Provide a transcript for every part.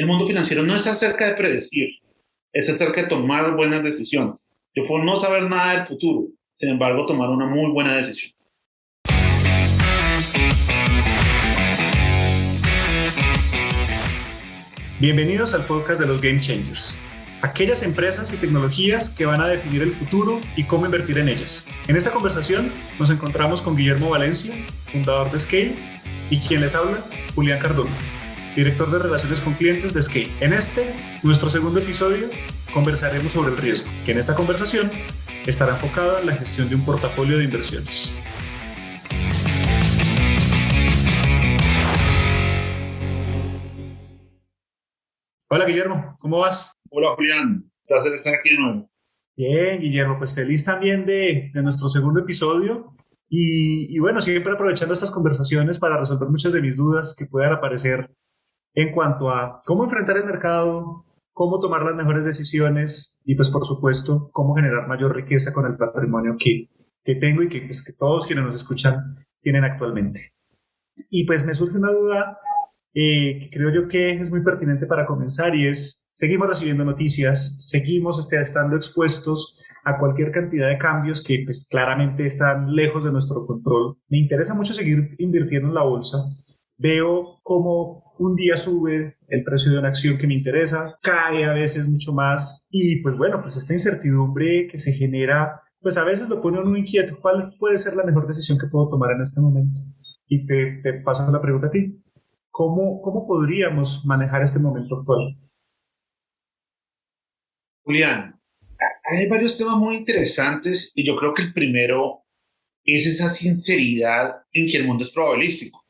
el mundo financiero no es acerca de predecir, es acerca de tomar buenas decisiones. Yo puedo no saber nada del futuro, sin embargo, tomar una muy buena decisión. Bienvenidos al podcast de los Game Changers, aquellas empresas y tecnologías que van a definir el futuro y cómo invertir en ellas. En esta conversación nos encontramos con Guillermo Valencia, fundador de Scale, y quien les habla, Julián Cardona, director de Relaciones con Clientes de Scale. En este, nuestro segundo episodio, conversaremos sobre el riesgo, que en esta conversación estará enfocada en la gestión de un portafolio de inversiones. Hola Guillermo, ¿cómo vas? Hola Julián, placer estar aquí de nuevo. Bien, Guillermo, pues feliz también de, nuestro segundo episodio. Y, y, bueno, siempre aprovechando estas conversaciones para resolver muchas de mis dudas que puedan aparecer en cuanto a cómo enfrentar el mercado, cómo tomar las mejores decisiones y pues por supuesto cómo generar mayor riqueza con el patrimonio que, que tengo y que, pues, que todos quienes nos escuchan tienen actualmente. Y pues me surge una duda eh, que creo yo que es muy pertinente para comenzar y es, seguimos recibiendo noticias, seguimos este, estando expuestos a cualquier cantidad de cambios que pues claramente están lejos de nuestro control. Me interesa mucho seguir invirtiendo en la bolsa. Veo cómo un día sube el precio de una acción que me interesa, cae a veces mucho más y pues bueno, pues esta incertidumbre que se genera, pues a veces lo pone uno inquieto. ¿Cuál puede ser la mejor decisión que puedo tomar en este momento? Y te, te paso la pregunta a ti. ¿Cómo, ¿Cómo podríamos manejar este momento actual? Julián, hay varios temas muy interesantes y yo creo que el primero es esa sinceridad en que el mundo es probabilístico.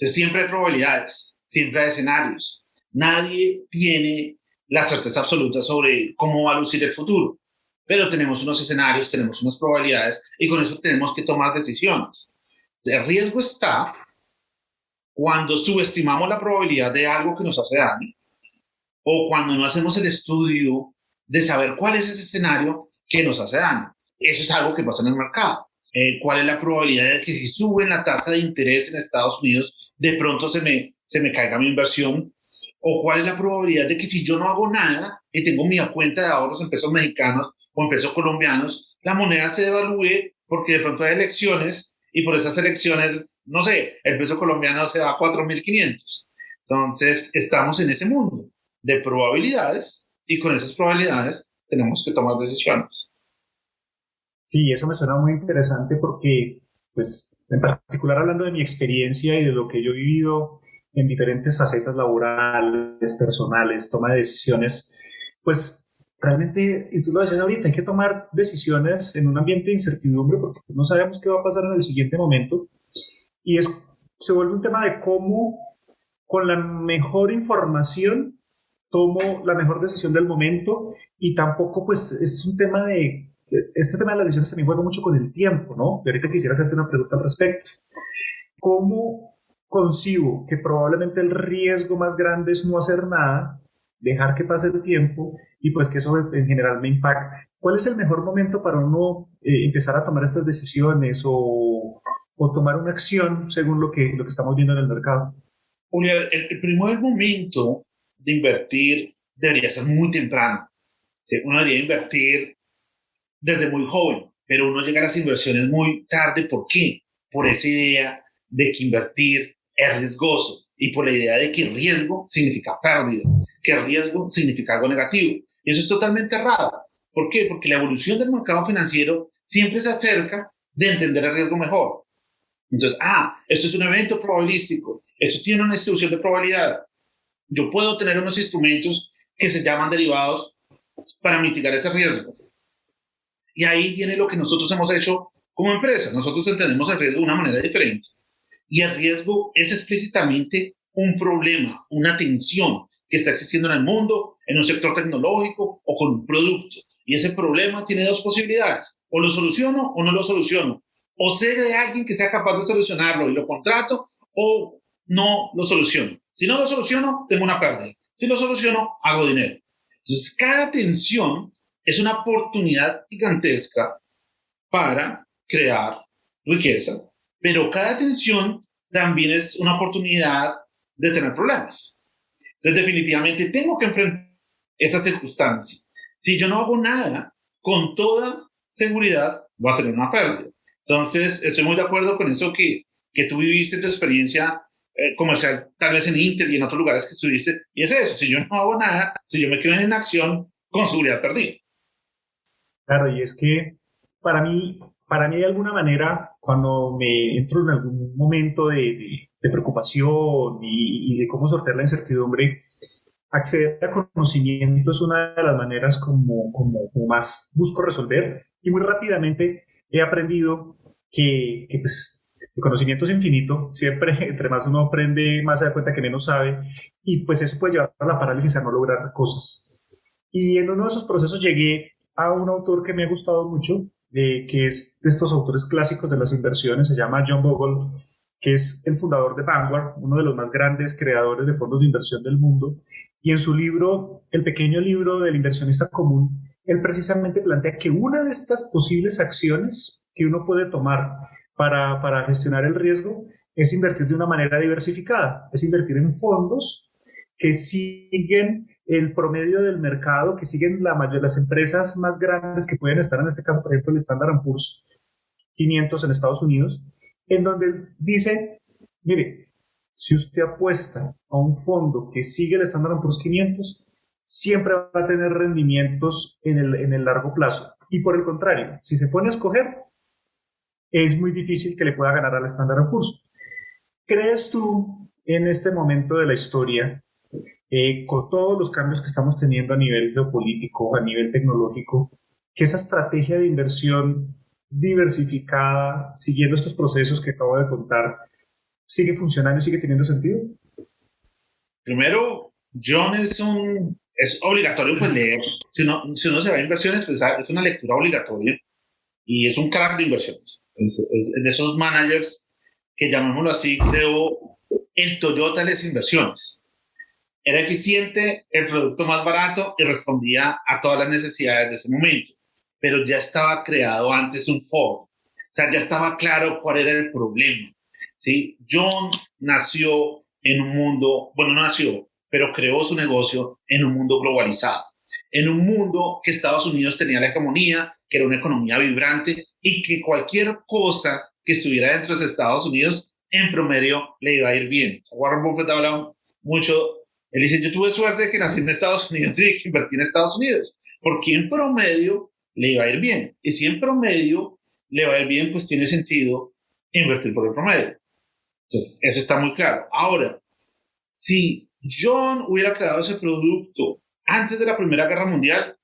Entonces siempre hay probabilidades, siempre hay escenarios. Nadie tiene la certeza absoluta sobre cómo va a lucir el futuro, pero tenemos unos escenarios, tenemos unas probabilidades y con eso tenemos que tomar decisiones. El riesgo está cuando subestimamos la probabilidad de algo que nos hace daño o cuando no hacemos el estudio de saber cuál es ese escenario que nos hace daño. Eso es algo que pasa en el mercado. Eh, ¿Cuál es la probabilidad de que si sube la tasa de interés en Estados Unidos, de pronto se me, se me caiga mi inversión? ¿O cuál es la probabilidad de que si yo no hago nada y tengo mi cuenta de ahorros en pesos mexicanos o en pesos colombianos, la moneda se devalúe porque de pronto hay elecciones y por esas elecciones, no sé, el peso colombiano se va a 4.500. Entonces, estamos en ese mundo de probabilidades y con esas probabilidades tenemos que tomar decisiones. Sí, eso me suena muy interesante porque, pues, en particular hablando de mi experiencia y de lo que yo he vivido en diferentes facetas laborales, personales, toma de decisiones, pues realmente, y tú lo decías ahorita, hay que tomar decisiones en un ambiente de incertidumbre porque no sabemos qué va a pasar en el siguiente momento. Y es, se vuelve un tema de cómo, con la mejor información, tomo la mejor decisión del momento y tampoco, pues, es un tema de... Este tema de las decisiones también juega mucho con el tiempo, ¿no? Y ahorita quisiera hacerte una pregunta al respecto. ¿Cómo concibo que probablemente el riesgo más grande es no hacer nada dejar que pase el tiempo y pues que eso en general me impacte. ¿Cuál es el mejor momento para uno eh, empezar a tomar estas decisiones o, o, tomar una acción según lo que, lo que estamos viendo en el mercado? Julia, el, el primer momento de invertir debería ser muy temprano. Uno debería invertir desde muy joven, pero uno llega a las inversiones muy tarde. ¿Por qué? Por esa idea de que invertir es riesgoso y por la idea de que riesgo significa pérdida que riesgo significa algo negativo. Y eso es totalmente errado. ¿Por qué? Porque la evolución del mercado financiero siempre se acerca de entender el riesgo mejor. Entonces, ah, esto es un evento probabilístico, esto tiene una distribución de probabilidad. Yo puedo tener unos instrumentos que se llaman derivados para mitigar ese riesgo. Y ahí viene lo que nosotros hemos hecho como empresa. Nosotros entendemos el riesgo de una manera diferente. Y el riesgo es explícitamente un problema, una tensión que está existiendo en el mundo, en un sector tecnológico o con un producto. Y ese problema tiene dos posibilidades. O lo soluciono o no lo soluciono. O sé de alguien que sea capaz de solucionarlo y lo contrato o no lo soluciono. Si no lo soluciono, tengo una pérdida. Si lo soluciono, hago dinero. Entonces, cada tensión es una oportunidad gigantesca para crear riqueza, pero cada tensión también es una oportunidad de tener problemas. Entonces, definitivamente tengo que enfrentar esa circunstancia. Si yo no hago nada, con toda seguridad voy a tener una pérdida. Entonces, estoy muy de acuerdo con eso que, que tú viviste tu experiencia eh, comercial, tal vez en Inter y en otros lugares que estuviste. Y es eso, si yo no hago nada, si yo me quedo en inacción, con seguridad perdí. Claro, y es que para mí, para mí de alguna manera, cuando me entro en algún momento de, preocupación y, de cómo sortear la incertidumbre, acceder a conocimiento es una de las maneras como más busco resolver. Y muy rápidamente he aprendido que, que pues, el conocimiento es infinito, siempre entre más uno aprende, más se da cuenta que menos sabe. Y pues eso puede llevar a la parálisis a no lograr cosas. Y en uno de esos procesos llegué a un autor que me ha gustado mucho, eh, que es de estos autores clásicos de las inversiones, se llama John Bogle, que es el fundador de Vanguard, uno de los más grandes creadores de fondos de inversión del mundo. Y en su libro, el pequeño libro del inversionista común, él precisamente plantea que una de estas posibles acciones que uno puede tomar para, para gestionar el riesgo es invertir de una manera diversificada, es invertir en fondos que siguen el promedio del mercado, que siguen las empresas más grandes que pueden estar, en este caso, por ejemplo, el Standard Poor's 500 en Estados Unidos, en donde dice, mire, si usted apuesta a un fondo que sigue el Standard Poor's 500, siempre va a tener rendimientos en el, en el largo plazo. Y por el contrario, si se pone a escoger, es muy difícil que le pueda ganar al Standard Poor's. ¿Crees tú en este momento de la historia eh, con todos los cambios que estamos teniendo a nivel geopolítico, a nivel tecnológico, que esa estrategia de inversión diversificada, siguiendo estos procesos que acabo de contar, sigue funcionando sigue teniendo sentido? Primero, John es un es obligatorio pues leer. Si uno, si uno se va a inversiones, pues es una lectura obligatoria y es un crack de inversiones. Es, es de esos managers que llamémoslo así, creo, el Toyota de las inversiones. Era eficiente, el producto más barato y respondía a todas las necesidades de ese momento. Pero ya estaba creado antes un Ford. O sea, ya estaba claro cuál era el problema. ¿sí? John nació en un mundo, bueno, no nació, pero creó su negocio en un mundo globalizado. En un mundo que Estados Unidos tenía la hegemonía, que era una economía vibrante y que cualquier cosa que estuviera dentro de Estados Unidos, en promedio, le iba a ir bien. Warren Buffett habla mucho él dice, yo tuve suerte de que nací en Estados Unidos y que invertí en Estados Unidos, porque en promedio le iba a ir bien. Y si en promedio le va a ir bien, pues tiene sentido invertir por el promedio. Entonces, eso está muy claro. Ahora, si John hubiera creado ese producto antes de la Primera Guerra Mundial,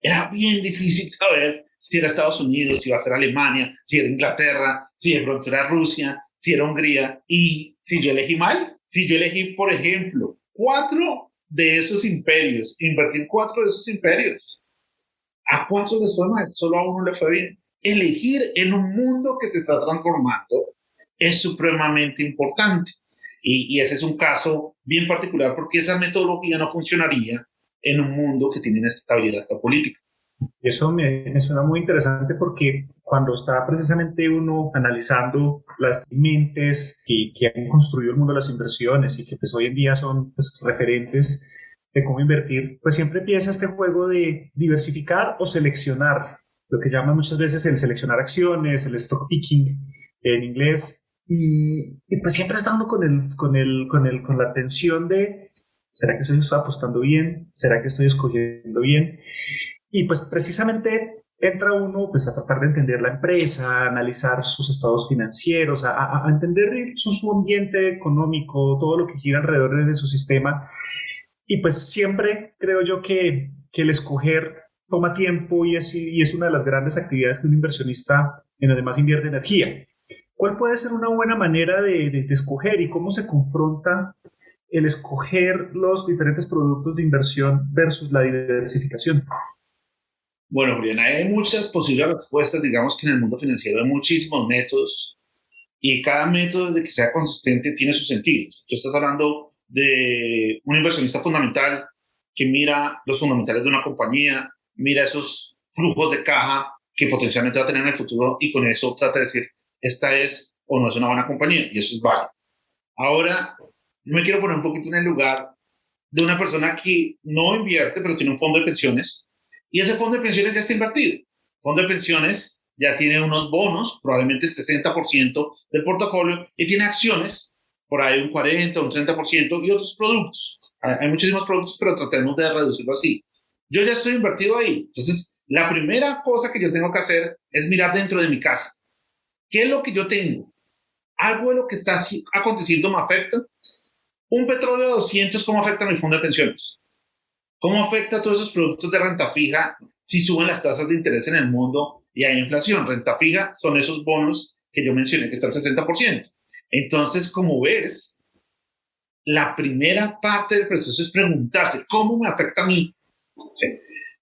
era bien difícil saber si era Estados Unidos, si iba a ser Alemania, si era Inglaterra, si de pronto era Rusia, si era Hungría. Y si yo elegí mal, si yo elegí, por ejemplo, cuatro de esos imperios, invertir cuatro de esos imperios. A cuatro les fue mal, solo a uno le fue bien. Elegir en un mundo que se está transformando es supremamente importante. Y, y ese es un caso bien particular porque esa metodología no funcionaría en un mundo que tiene estabilidad política. Eso me, suena muy interesante porque cuando está precisamente uno analizando las mentes que, que, han construido el mundo de las inversiones y que pues hoy en día son pues, referentes de cómo invertir, pues siempre empieza este juego de diversificar o seleccionar, lo que llaman muchas veces el seleccionar acciones, el stock picking en inglés, y, y pues siempre está uno con, el, con, el, con, el, con la tensión de, ¿será que estoy apostando bien? ¿Será que estoy escogiendo bien? Y pues precisamente entra uno pues a tratar de entender la empresa, a analizar sus estados financieros, a, entender su, ambiente económico, todo lo que gira alrededor de su sistema. Y pues siempre creo yo que, que el escoger toma tiempo y es, y es una de las grandes actividades que un inversionista en además invierte energía. ¿Cuál puede ser una buena manera de, de escoger y cómo se confronta el escoger los diferentes productos de inversión versus la diversificación? Bueno, Julián, hay muchas posibles respuestas, digamos que en el mundo financiero hay muchísimos métodos y cada método de que sea consistente tiene sus sentidos. Tú estás hablando de un inversionista fundamental que mira los fundamentales de una compañía, mira esos flujos de caja que potencialmente va a tener en el futuro y con eso trata de decir, esta es o no es una buena compañía y eso es válido. Ahora, me quiero poner un poquito en el lugar de una persona que no invierte, pero tiene un fondo de pensiones, y ese fondo de pensiones ya está invertido. El fondo de pensiones ya tiene unos bonos, probablemente el 60% del portafolio, y tiene acciones, por ahí un 40, un 30%, y otros productos. Hay muchísimos productos, pero tratemos de reducirlo así. Yo ya estoy invertido ahí. Entonces, la primera cosa que yo tengo que hacer es mirar dentro de mi casa. ¿Qué es lo que yo tengo? ¿Algo de lo que está aconteciendo me afecta? Un petróleo de 200, ¿cómo afecta a mi fondo de pensiones? ¿Cómo afecta a todos esos productos de renta fija si suben las tasas de interés en el mundo y hay inflación? Renta fija son esos bonos que yo mencioné que está al 60%. Entonces, como ves, la primera parte del proceso es preguntarse, ¿cómo me afecta a mí?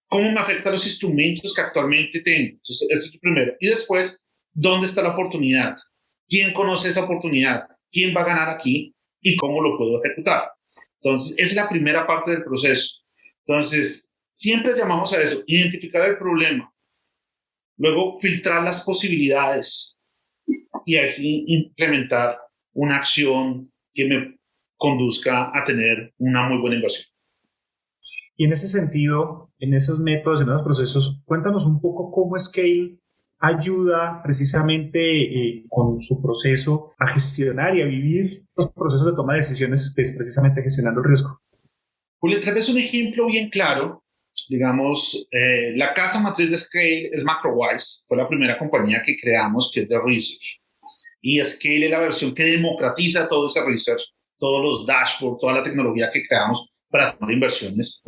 ¿Cómo me afectan los instrumentos que actualmente tengo? Entonces, ese es el primero. Y después, ¿dónde está la oportunidad? ¿Quién conoce esa oportunidad? ¿Quién va a ganar aquí? ¿Y cómo lo puedo ejecutar? Entonces, es la primera parte del proceso. Entonces, siempre llamamos a eso, identificar el problema, luego filtrar las posibilidades y así implementar una acción que me conduzca a tener una muy buena inversión. Y en ese sentido, en esos métodos, en esos procesos, cuéntanos un poco cómo Scale ayuda precisamente eh, con su proceso a gestionar y a vivir los procesos de toma de decisiones, pues, precisamente gestionando el riesgo. Julio, tal vez un ejemplo bien claro. Digamos, eh, la casa matriz de Scale es MacroWise, fue la primera compañía que creamos, que es de Research. Y Scale es la versión que democratiza todo ese research, todos los dashboards, toda la tecnología que creamos para tomar inversiones.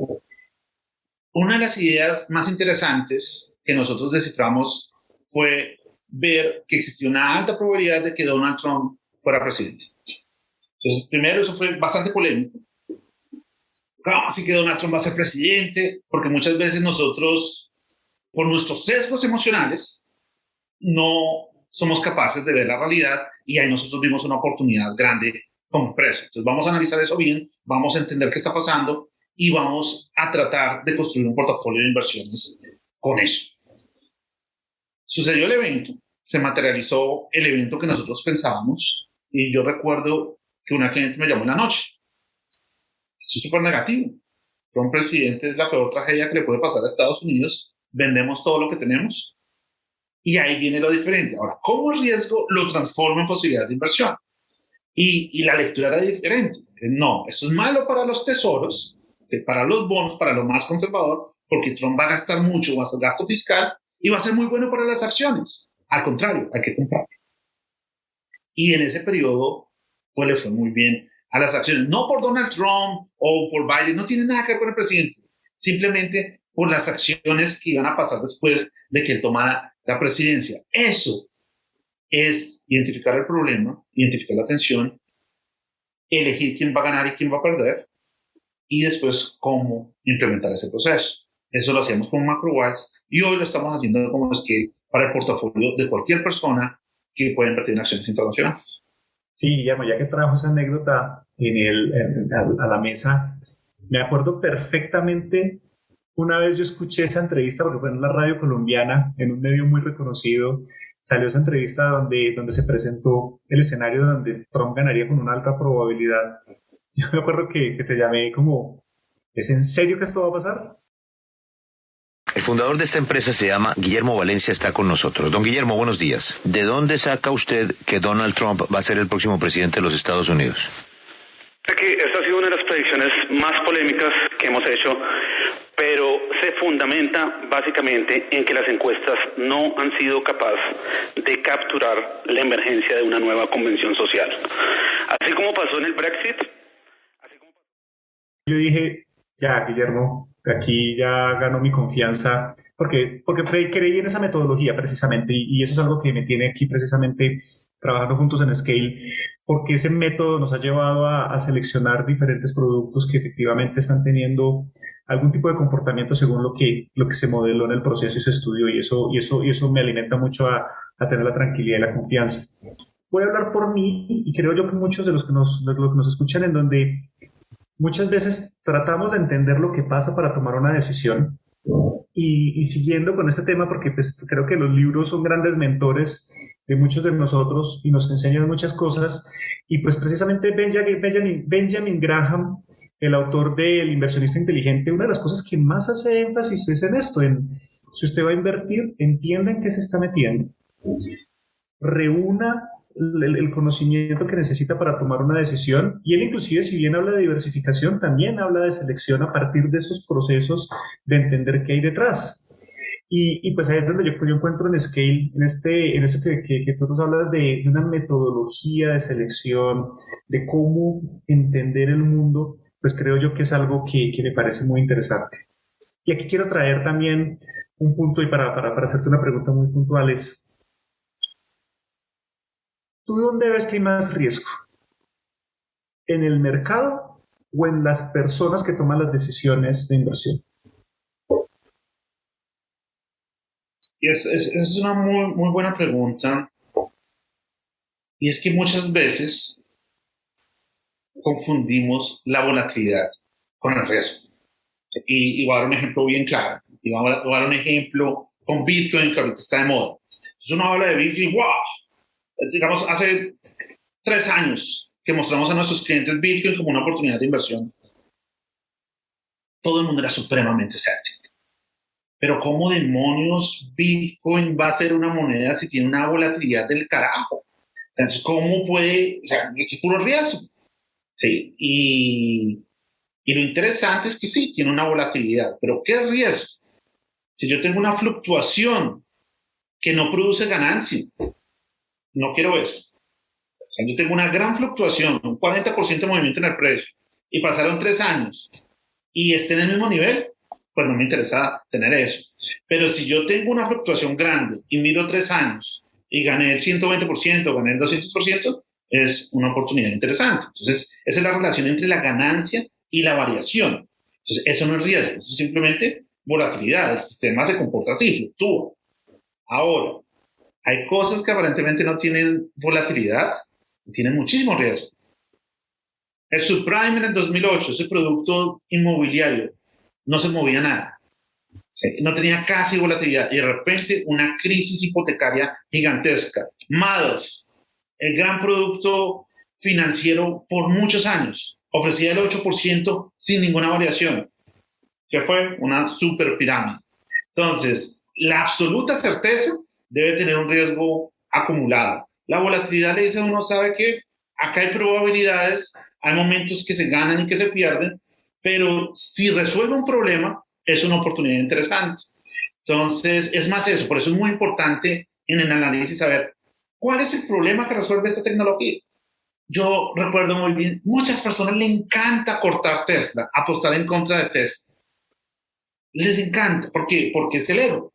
Una de las ideas más interesantes que nosotros desciframos fue ver que existía una alta probabilidad de que Donald Trump fuera presidente. Entonces, primero, eso fue bastante polémico. ¿Cómo así que Donald Trump va a ser presidente? Porque muchas veces nosotros, por nuestros sesgos emocionales, no somos capaces de ver la realidad y ahí nosotros vimos una oportunidad grande como empresa. Entonces vamos a analizar eso bien, vamos a entender qué está pasando y vamos a tratar de construir un portafolio de inversiones con eso. Sucedió el evento, se materializó el evento que nosotros pensábamos y yo recuerdo que una cliente me llamó en la noche. Eso es súper negativo. un presidente es la peor tragedia que le puede pasar a Estados Unidos. Vendemos todo lo que tenemos. Y ahí viene lo diferente. Ahora, ¿cómo el riesgo lo transforma en posibilidad de inversión? Y, la lectura era diferente. No, eso es malo para los tesoros, para los bonos, para lo más conservador, porque Trump va a gastar mucho, va a hacer gasto fiscal y va a ser muy bueno para las acciones. Al contrario, hay que comprar. Y en ese periodo, pues le fue muy bien a las acciones, no por Donald Trump o por Biden, no tiene nada que ver con el presidente, simplemente por las acciones que iban a pasar después de que él tomara la presidencia. Eso es identificar el problema, identificar la tensión, elegir quién va a ganar y quién va a perder, y después cómo implementar ese proceso. Eso lo hacíamos con MacroWise y hoy lo estamos haciendo como es que para el portafolio de cualquier persona que pueda invertir en acciones internacionales. Sí, Guillermo, ya que trajo esa anécdota en el, a la mesa, me acuerdo perfectamente una vez yo escuché esa entrevista porque fue en la radio colombiana, en un medio muy reconocido, salió esa entrevista donde, donde se presentó el escenario donde Trump ganaría con una alta probabilidad. Yo me acuerdo que, que te llamé como, ¿es en serio que esto va a pasar? El fundador de esta empresa se llama Guillermo Valencia, está con nosotros. Don Guillermo, buenos días. ¿De dónde saca usted que Donald Trump va a ser el próximo presidente de los Estados Unidos? Que esta ha sido una de las predicciones más polémicas que hemos hecho pero se fundamenta básicamente en que las encuestas no han sido capaces de capturar la emergencia de una nueva convención social. Así como pasó en el Brexit. Yo dije, ya, Guillermo, aquí ya ganó mi confianza, porque, porque creí en esa metodología precisamente, y, eso es algo que me tiene aquí precisamente trabajando juntos en Scale, porque ese método nos ha llevado a, seleccionar diferentes productos que efectivamente están teniendo algún tipo de comportamiento según lo que, lo que se modeló en el proceso y se estudió, y eso, y eso, y eso me alimenta mucho a, a tener la tranquilidad y la confianza. Voy a hablar por mí, y creo yo que muchos de los que nos, de los que nos escuchan, en donde muchas veces tratamos de entender lo que pasa para tomar una decisión. Y, siguiendo con este tema, porque pues, creo que los libros son grandes mentores de muchos de nosotros y nos enseñan muchas cosas. Y pues precisamente Benjamin, Benjamin, Benjamin Graham el autor del inversionista inteligente, una de las cosas que más hace énfasis es en esto, en si usted va a invertir, entienda en qué se está metiendo, reúna el, conocimiento que necesita para tomar una decisión y él inclusive si bien habla de diversificación, también habla de selección a partir de esos procesos de entender qué hay detrás. Y, pues ahí es donde yo, yo, encuentro en Scale, en, este, en esto que, que, tú nos hablas de, de, una metodología de selección, de cómo entender el mundo, pues creo yo que es algo que, que me parece muy interesante. Y aquí quiero traer también un punto y para, para, para hacerte una pregunta muy puntual es, ¿tú dónde ves que hay más riesgo? ¿En el mercado o en las personas que toman las decisiones de inversión? Es, es, es una muy, muy buena pregunta. Y es que muchas veces confundimos la volatilidad con el riesgo. Y, voy a dar un ejemplo bien claro. Y voy a, dar un ejemplo con Bitcoin que ahorita está de moda. Entonces uno habla de Bitcoin, wow, digamos, hace tres años que mostramos a nuestros clientes Bitcoin como una oportunidad de inversión. Todo el mundo era supremamente escéptico. Pero ¿cómo demonios Bitcoin va a ser una moneda si tiene una volatilidad del carajo? Entonces, ¿cómo puede? O sea, es puro riesgo. Sí, y, y lo interesante es que sí, tiene una volatilidad, pero ¿qué riesgo? Si yo tengo una fluctuación que no produce ganancia, no quiero eso. O sea, yo tengo una gran fluctuación, un 40% de movimiento en el precio, y pasaron tres años y esté en el mismo nivel, pues no me interesa tener eso. Pero si yo tengo una fluctuación grande y miro tres años y gané el 120%, gané el 200%, es una oportunidad interesante. Entonces, esa es la relación entre la ganancia y la variación. Entonces, eso no es riesgo, es simplemente volatilidad. El sistema se comporta así, fluctúa. Ahora, hay cosas que aparentemente no tienen volatilidad y tienen muchísimo riesgo. El subprime en el 2008, ese producto inmobiliario, no se movía nada. No tenía casi volatilidad y de repente una crisis hipotecaria gigantesca. Mados, el gran producto financiero por muchos años. Ofrecía el 8% sin ninguna variación, que fue una super pirámide. Entonces, la absoluta certeza debe tener un riesgo acumulado. La volatilidad le dice a uno, sabe que acá hay probabilidades, hay momentos que se ganan y que se pierden, pero si resuelve un problema, es una oportunidad interesante. Entonces, es más eso, por eso es muy importante en el análisis saber ¿Cuál es el problema que resuelve esta tecnología? Yo recuerdo muy bien, muchas personas le encanta cortar Tesla, apostar en contra de Tesla. Les encanta. ¿Por qué? Porque es el ego.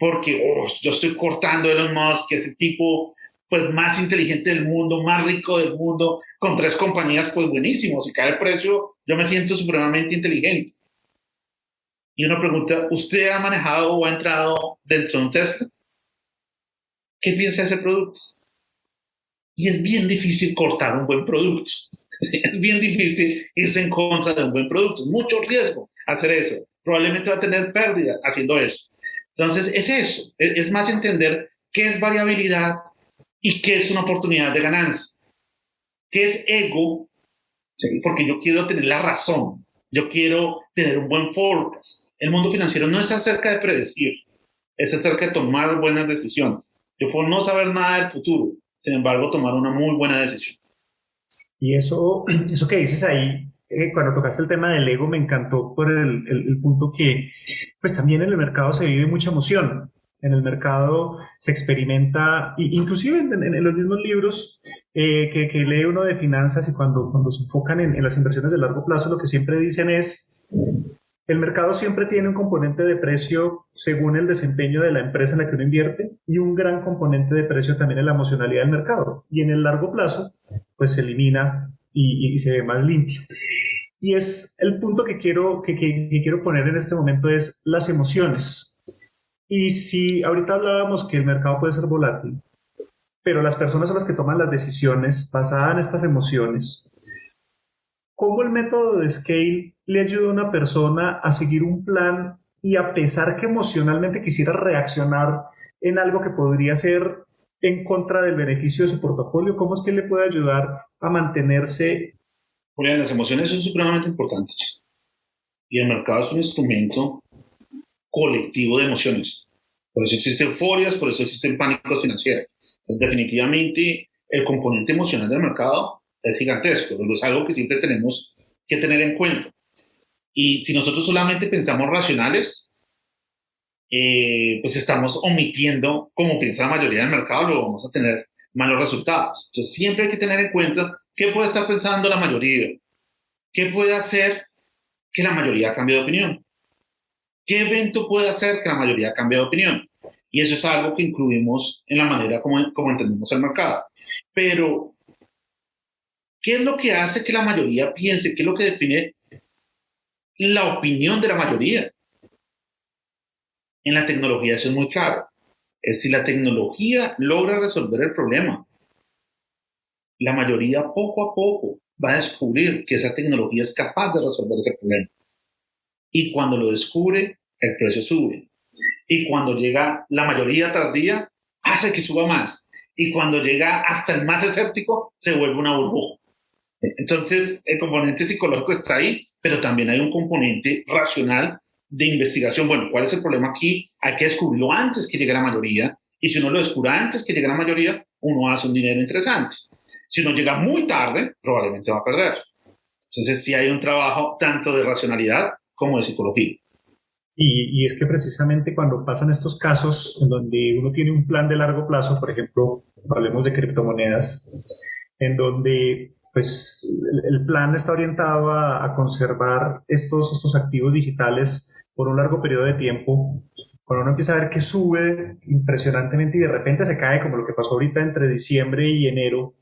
Porque oh, yo estoy cortando a Elon Musk, que es el tipo pues más inteligente del mundo, más rico del mundo, con tres compañías pues buenísimos. Si cae el precio, yo me siento supremamente inteligente. Y uno pregunta, ¿usted ha manejado o ha entrado dentro de un Tesla? ¿qué piensa ese producto? Y es bien difícil cortar un buen producto. Es bien difícil irse en contra de un buen producto. Mucho riesgo hacer eso. Probablemente va a tener pérdida haciendo eso. Entonces, es eso. Es más entender qué es variabilidad y qué es una oportunidad de ganancia. ¿Qué es ego? Porque yo quiero tener la razón. Yo quiero tener un buen forecast. El mundo financiero no es acerca de predecir, es acerca de tomar buenas decisiones. Yo puedo no saber nada del futuro, sin embargo, tomar una muy buena decisión. Y eso, eso que dices ahí, eh, cuando tocaste el tema del ego, me encantó por el, punto que, pues también en el mercado se vive mucha emoción. En el mercado se experimenta, inclusive en, los mismos libros eh, que, que, lee uno de finanzas y cuando, cuando se enfocan en, en las inversiones de largo plazo, lo que siempre dicen es, el mercado siempre tiene un componente de precio según el desempeño de la empresa en la que uno invierte y un gran componente de precio también en la emocionalidad del mercado. Y en el largo plazo, pues se elimina y, se ve más limpio. Y es el punto que quiero, que, quiero poner en este momento es las emociones. Y si ahorita hablábamos que el mercado puede ser volátil, pero las personas son las que toman las decisiones basadas en estas emociones, ¿cómo el método de Scale le ayuda a una persona a seguir un plan y a pesar que emocionalmente quisiera reaccionar en algo que podría ser en contra del beneficio de su portafolio, ¿cómo es que le puede ayudar a mantenerse Julián, las emociones son supremamente importantes. Y el mercado es un instrumento colectivo de emociones. Por eso existen euforias, por eso existen pánicos financieros. definitivamente, el componente emocional del mercado es gigantesco, es algo que siempre tenemos que tener en cuenta. Y si nosotros solamente pensamos racionales, eh, pues estamos omitiendo como piensa la mayoría del mercado, luego vamos a tener malos resultados. Entonces siempre hay que tener en cuenta qué puede estar pensando la mayoría, qué puede hacer que la mayoría cambie de opinión, qué evento puede hacer que la mayoría cambie de opinión. Y eso es algo que incluimos en la manera como, como entendemos el mercado. Pero, ¿qué es lo que hace que la mayoría piense? ¿Qué es lo que define la opinión de la mayoría? En la tecnología eso es muy claro. Es si la tecnología logra resolver el problema, la mayoría poco a poco va a descubrir que esa tecnología es capaz de resolver ese problema. Y cuando lo descubre, el precio sube. Y cuando llega la mayoría tardía, hace que suba más. Y cuando llega hasta el más escéptico, se vuelve una burbuja. Entonces, el componente psicológico está ahí, pero también hay un componente racional de investigación. Bueno, ¿cuál es el problema aquí? Hay que descubrirlo antes que llegue la mayoría. Y si uno lo descubre antes que llegue la mayoría, uno hace un dinero interesante. Si uno llega muy tarde, probablemente va a perder. Entonces, sí hay un trabajo tanto de racionalidad como de psicología. Y, y, es que precisamente cuando pasan estos casos en donde uno tiene un plan de largo plazo, por ejemplo, hablemos de criptomonedas, en donde pues el, plan está orientado a, conservar estos, estos activos digitales por un largo periodo de tiempo, cuando uno empieza a ver que sube impresionantemente y de repente se cae, como lo que pasó ahorita entre diciembre y enero,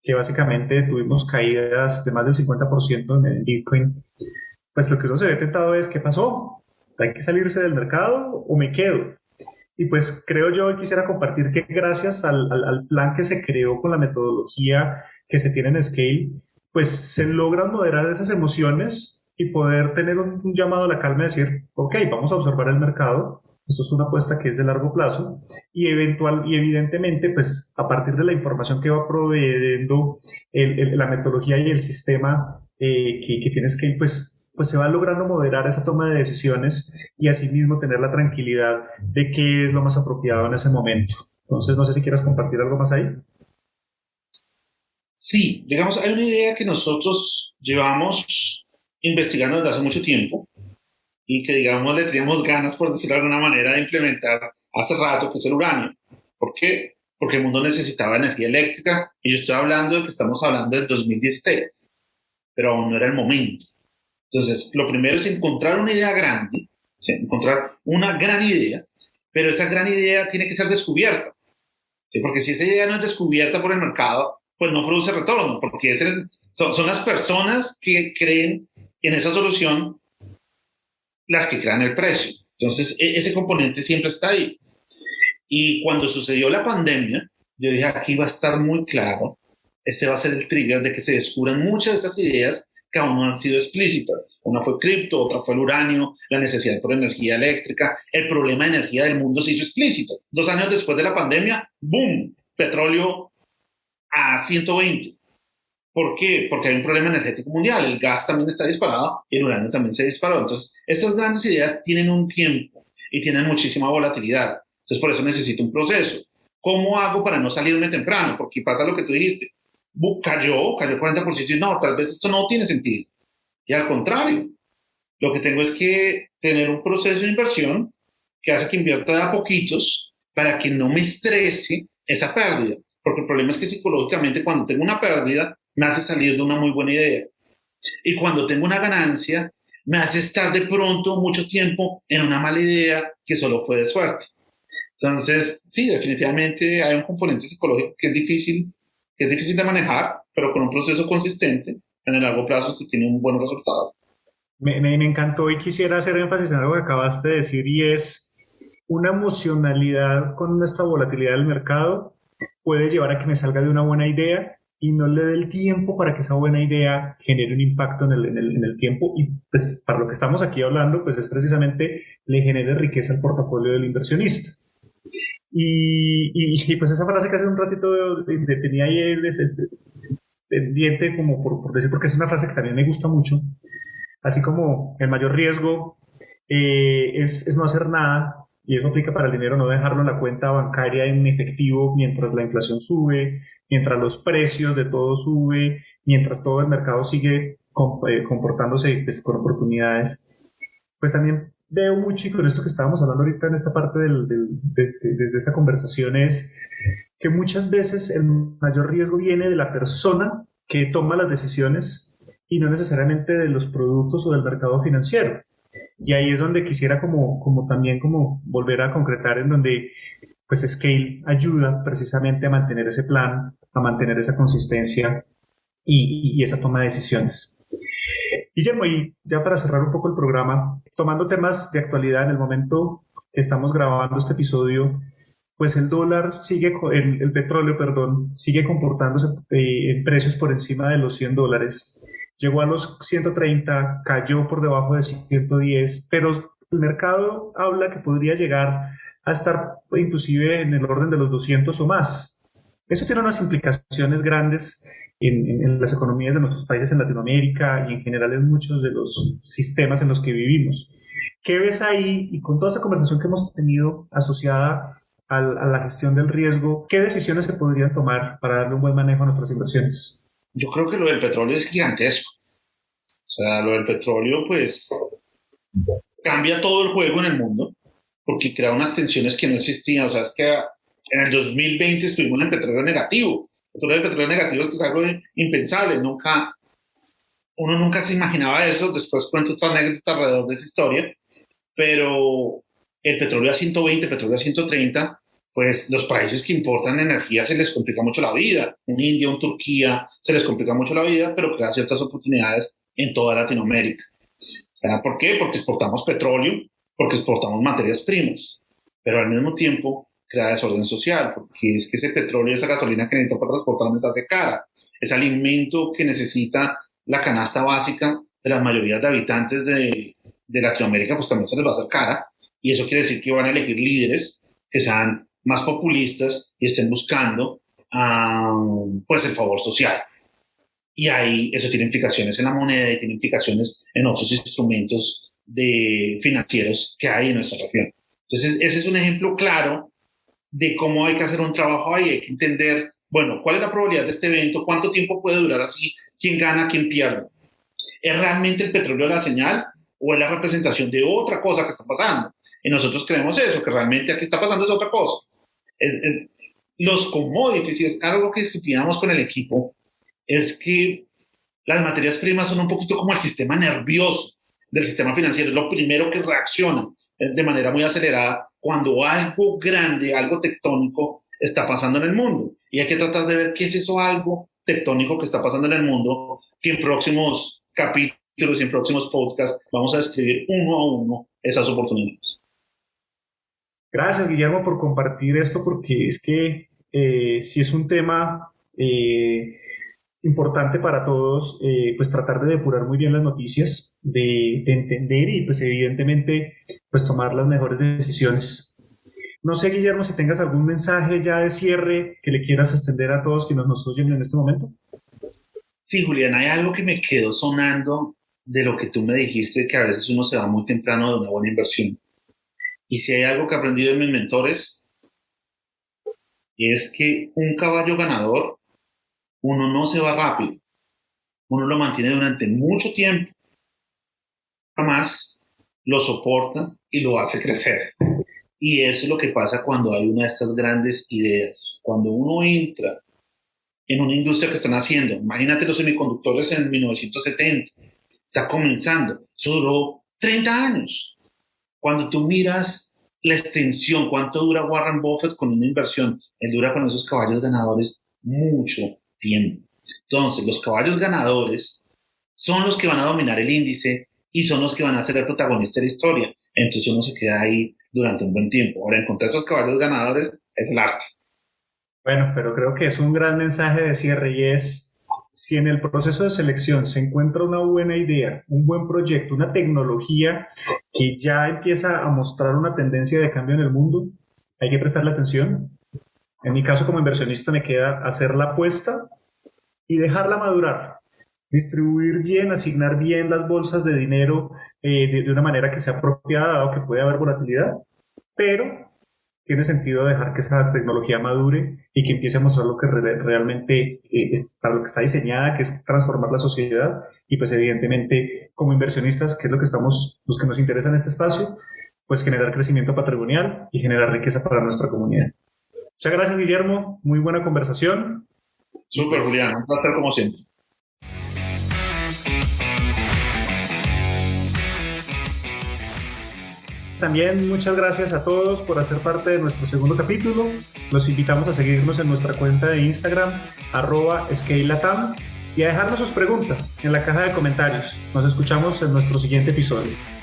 que básicamente tuvimos caídas de más del 50% en el Bitcoin, pues lo que uno se ve tentado es, ¿qué pasó? ¿Hay que salirse del mercado o me quedo? Y pues creo yo, quisiera compartir que gracias al, al, plan que se creó con la metodología que se tiene en Scale, pues se logran moderar esas emociones y poder tener un, llamado a la calma y decir, ok, vamos a observar el mercado, esto es una apuesta que es de largo plazo y eventual y evidentemente, pues a partir de la información que va proveyendo la metodología y el sistema eh, que, tienes que, pues, pues se va logrando moderar esa toma de decisiones y asimismo tener la tranquilidad de qué es lo más apropiado en ese momento. Entonces, no sé si quieras compartir algo más ahí. Sí, digamos, hay una idea que nosotros llevamos investigando desde hace mucho tiempo y que, digamos, le teníamos ganas, por decirlo de alguna manera, de implementar hace rato, que es el uranio. ¿Por qué? Porque el mundo necesitaba energía eléctrica y yo estoy hablando de que estamos hablando del 2016, pero aún no era el momento. Entonces, lo primero es encontrar una idea grande, encontrar una gran idea, pero esa gran idea tiene que ser descubierta. Porque si esa idea no es descubierta por el mercado, pues no produce retorno, porque es son, son las personas que creen en esa solución las que crean el precio. Entonces, e, ese componente siempre está ahí. Y cuando sucedió la pandemia, yo dije, aquí va a estar muy claro, este va a ser el trigger de que se descubran muchas de esas ideas que aún no han sido explícitas. Una fue cripto, otra fue el uranio, la necesidad por energía eléctrica, el problema de energía del mundo se hizo explícito. Dos años después de la pandemia, ¡boom! Petróleo a 120. ¿Por qué? Porque hay un problema energético mundial. El gas también está disparado y el uranio también se disparó. Entonces, estas grandes ideas tienen un tiempo y tienen muchísima volatilidad. Entonces, por eso necesito un proceso. ¿Cómo hago para no salirme temprano? Porque pasa lo que tú dijiste. Cayó, cayó 40% y no, tal vez esto no tiene sentido. Y al contrario, lo que tengo es que tener un proceso de inversión que hace que invierta a poquitos para que no me estrese esa pérdida. Porque el problema es que psicológicamente cuando tengo una pérdida, me hace salir de una muy buena idea. Y cuando tengo una ganancia, me hace estar de pronto mucho tiempo en una mala idea que solo fue de suerte. Entonces, sí, definitivamente hay un componente psicológico que es difícil, que es difícil de manejar, pero con un proceso consistente, en el largo plazo se tiene un buen resultado. Me, me, me encantó y quisiera hacer énfasis en algo que acabaste de decir y es una emocionalidad con esta volatilidad del mercado puede llevar a que me salga de una buena idea y no le dé el tiempo para que esa buena idea genere un impacto en el, en el, en el tiempo y pues para lo que estamos aquí hablando pues es precisamente le genere riqueza al portafolio del inversionista. Y, y, y, pues esa frase que hace un ratito tenía ahí es, es, pendiente, como por, por, decir, porque es una frase que también me gusta mucho, así como el mayor riesgo eh, es, es no hacer nada, y eso aplica para el dinero, no dejarlo en la cuenta bancaria en efectivo mientras la inflación sube, mientras los precios de todo sube, mientras todo el mercado sigue eh, comportándose pues, con oportunidades. Pues también veo mucho, y con esto que estábamos hablando ahorita en esta parte del, desde esta conversación, es que muchas veces el mayor riesgo viene de la persona que toma las decisiones y no necesariamente de los productos o del mercado financiero. Y ahí es donde quisiera como, como también como volver a concretar en donde pues Scale ayuda precisamente a mantener ese plan, a mantener esa consistencia y, y esa toma de decisiones. Guillermo, y ya para cerrar un poco el programa, tomando temas de actualidad en el momento que estamos grabando este episodio, pues el dólar sigue, el, el petróleo, perdón, sigue comportándose eh, en precios por encima de los 100 dólares. Llegó a los 130, cayó por debajo de 110, pero el mercado habla que podría llegar a estar inclusive en el orden de los 200 o más. Eso tiene unas implicaciones grandes en, las economías de nuestros países en Latinoamérica y en general en muchos de los sistemas en los que vivimos. ¿Qué ves ahí? Y con toda esta conversación que hemos tenido asociada a la gestión del riesgo, ¿qué decisiones se podrían tomar para darle un buen manejo a nuestras inversiones? Yo creo que lo del petróleo es gigantesco. O sea, lo del petróleo, pues, cambia todo el juego en el mundo, porque crea unas tensiones que no existían. O sea, es que en el 2020 estuvimos en petróleo negativo. El petróleo negativo es, es algo impensable. Nunca, uno nunca se imaginaba eso. Después cuento otra anécdota alrededor de esa historia. Pero el petróleo a 120, petróleo a 130, pues los países que importan energía se les complica mucho la vida. Un India, un Turquía, se les complica mucho la vida, pero crea ciertas oportunidades en toda Latinoamérica. ¿Por qué? Porque exportamos petróleo, porque exportamos materias primas, pero al mismo tiempo crea desorden social, porque es que ese petróleo, esa gasolina que necesita para transportar se hace cara. Es alimento que necesita la canasta básica de la mayoría de habitantes de, de Latinoamérica, pues también se les va a hacer cara y eso quiere decir que van a elegir líderes que sean más populistas y estén buscando um, pues el favor social. Y ahí eso tiene implicaciones en la moneda y tiene implicaciones en otros instrumentos de financieros que hay en nuestra región. Entonces, ese es un ejemplo claro de cómo hay que hacer un trabajo ahí. Hay que entender, bueno, cuál es la probabilidad de este evento, cuánto tiempo puede durar así, quién gana, quién pierde. ¿Es realmente el petróleo la señal o es la representación de otra cosa que está pasando? Y nosotros creemos eso, que realmente aquí está pasando es otra cosa. Es, los commodities, y es algo que discutíamos con el equipo, es que las materias primas son un poquito como el sistema nervioso del sistema financiero, es lo primero que reacciona de manera muy acelerada cuando algo grande, algo tectónico está pasando en el mundo. Y hay que tratar de ver qué es eso algo tectónico que está pasando en el mundo, que en próximos capítulos y en próximos podcasts vamos a describir uno a uno esas oportunidades. Gracias, Guillermo, por compartir esto, porque es que eh, si es un tema eh, importante para todos, eh, pues tratar de depurar muy bien las noticias, de, de, entender y pues evidentemente pues tomar las mejores decisiones. No sé, Guillermo, si tengas algún mensaje ya de cierre que le quieras extender a todos quienes nos oyen en este momento. Sí, Julián, hay algo que me quedó sonando de lo que tú me dijiste, que a veces uno se va muy temprano de una buena inversión. Y si hay algo que he aprendido de mis mentores, es que un caballo ganador, uno no se va rápido, uno lo mantiene durante mucho tiempo, jamás lo soporta y lo hace crecer. Y eso es lo que pasa cuando hay una de estas grandes ideas. Cuando uno entra en una industria que están haciendo, imagínate los semiconductores en 1970, está comenzando, eso duró 30 años. Cuando tú miras la extensión, cuánto dura Warren Buffett con una inversión, él dura con esos caballos ganadores mucho tiempo. Entonces, los caballos ganadores son los que van a dominar el índice y son los que van a ser el protagonista de la historia. Entonces uno se queda ahí durante un buen tiempo. Ahora, encontrar esos caballos ganadores es el arte. Bueno, pero creo que es un gran mensaje de cierre y es si en el proceso de selección se encuentra una buena idea, un buen proyecto, una tecnología que ya empieza a mostrar una tendencia de cambio en el mundo, hay que prestarle atención. En mi caso como inversionista me queda hacer la apuesta y dejarla madurar, distribuir bien, asignar bien las bolsas de dinero eh, de, una manera que sea apropiada, dado que puede haber volatilidad, pero tiene sentido dejar que esa tecnología madure y que empiece a mostrar lo que realmente eh, es para lo que está diseñada, que es transformar la sociedad y pues evidentemente como inversionistas, que es lo que estamos, los que nos interesa en este espacio, pues generar crecimiento patrimonial y generar riqueza para nuestra comunidad. Muchas gracias Guillermo, muy buena conversación. Súper Julián, un placer como siempre. También muchas gracias a todos por hacer parte de nuestro segundo capítulo. Los invitamos a seguirnos en nuestra cuenta de Instagram, arroba ScaleLatam, y a dejarnos sus preguntas en la caja de comentarios. Nos escuchamos en nuestro siguiente episodio.